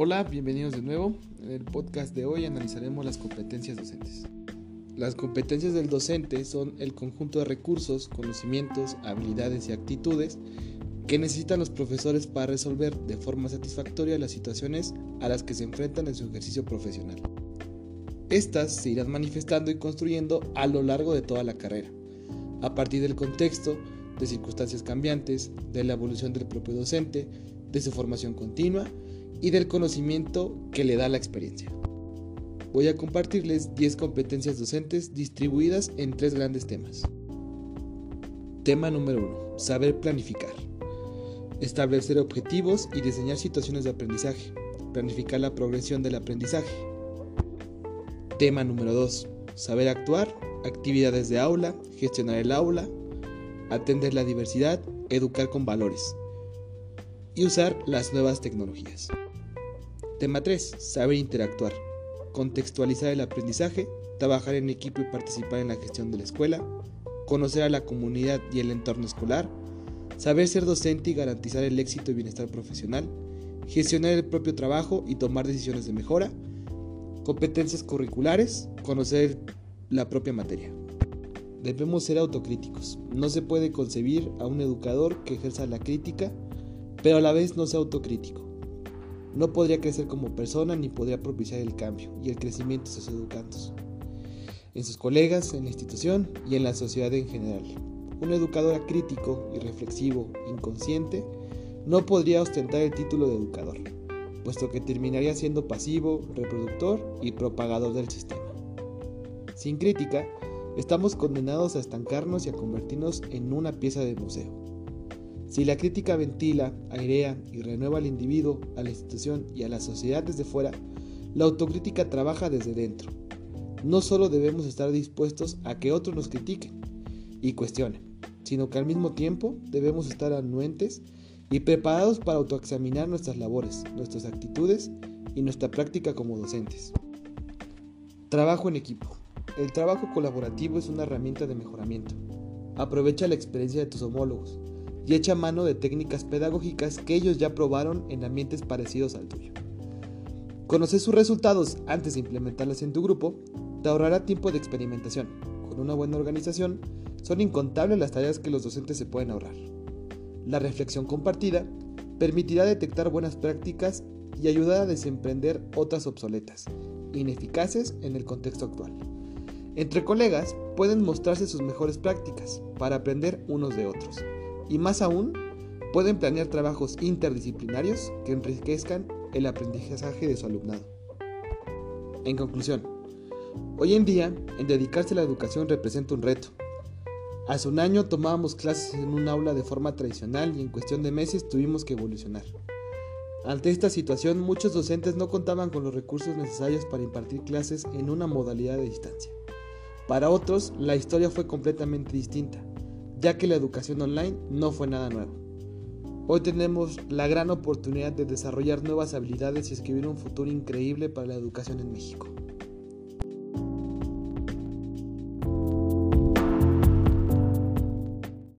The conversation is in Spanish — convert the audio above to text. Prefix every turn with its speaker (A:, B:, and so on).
A: Hola, bienvenidos de nuevo. En el podcast de hoy analizaremos las competencias docentes. Las competencias del docente son el conjunto de recursos, conocimientos, habilidades y actitudes que necesitan los profesores para resolver de forma satisfactoria las situaciones a las que se enfrentan en su ejercicio profesional. Estas se irán manifestando y construyendo a lo largo de toda la carrera, a partir del contexto, de circunstancias cambiantes, de la evolución del propio docente, de su formación continua y del conocimiento que le da la experiencia. Voy a compartirles 10 competencias docentes distribuidas en tres grandes temas. Tema número 1. Saber planificar. Establecer objetivos y diseñar situaciones de aprendizaje. Planificar la progresión del aprendizaje. Tema número 2. Saber actuar. Actividades de aula. Gestionar el aula. Atender la diversidad. Educar con valores y usar las nuevas tecnologías. Tema 3. Saber interactuar. Contextualizar el aprendizaje, trabajar en equipo y participar en la gestión de la escuela, conocer a la comunidad y el entorno escolar, saber ser docente y garantizar el éxito y bienestar profesional, gestionar el propio trabajo y tomar decisiones de mejora, competencias curriculares, conocer la propia materia. Debemos ser autocríticos. No se puede concebir a un educador que ejerza la crítica pero a la vez no sea autocrítico. No podría crecer como persona ni podría propiciar el cambio y el crecimiento de sus educandos, en sus colegas, en la institución y en la sociedad en general. Un educador crítico y reflexivo, inconsciente, no podría ostentar el título de educador, puesto que terminaría siendo pasivo, reproductor y propagador del sistema. Sin crítica, estamos condenados a estancarnos y a convertirnos en una pieza de museo. Si la crítica ventila, airea y renueva al individuo, a la institución y a la sociedad desde fuera, la autocrítica trabaja desde dentro. No solo debemos estar dispuestos a que otros nos critiquen y cuestionen, sino que al mismo tiempo debemos estar anuentes y preparados para autoexaminar nuestras labores, nuestras actitudes y nuestra práctica como docentes. Trabajo en equipo. El trabajo colaborativo es una herramienta de mejoramiento. Aprovecha la experiencia de tus homólogos y echa mano de técnicas pedagógicas que ellos ya probaron en ambientes parecidos al tuyo. Conocer sus resultados antes de implementarlas en tu grupo te ahorrará tiempo de experimentación. Con una buena organización, son incontables las tareas que los docentes se pueden ahorrar. La reflexión compartida permitirá detectar buenas prácticas y ayudar a desemprender otras obsoletas, ineficaces en el contexto actual. Entre colegas pueden mostrarse sus mejores prácticas para aprender unos de otros y más aún, pueden planear trabajos interdisciplinarios que enriquezcan el aprendizaje de su alumnado. En conclusión, hoy en día, el dedicarse a la educación representa un reto. Hace un año tomábamos clases en un aula de forma tradicional y en cuestión de meses tuvimos que evolucionar. Ante esta situación, muchos docentes no contaban con los recursos necesarios para impartir clases en una modalidad de distancia. Para otros, la historia fue completamente distinta ya que la educación online no fue nada nuevo. Hoy tenemos la gran oportunidad de desarrollar nuevas habilidades y escribir un futuro increíble para la educación en México.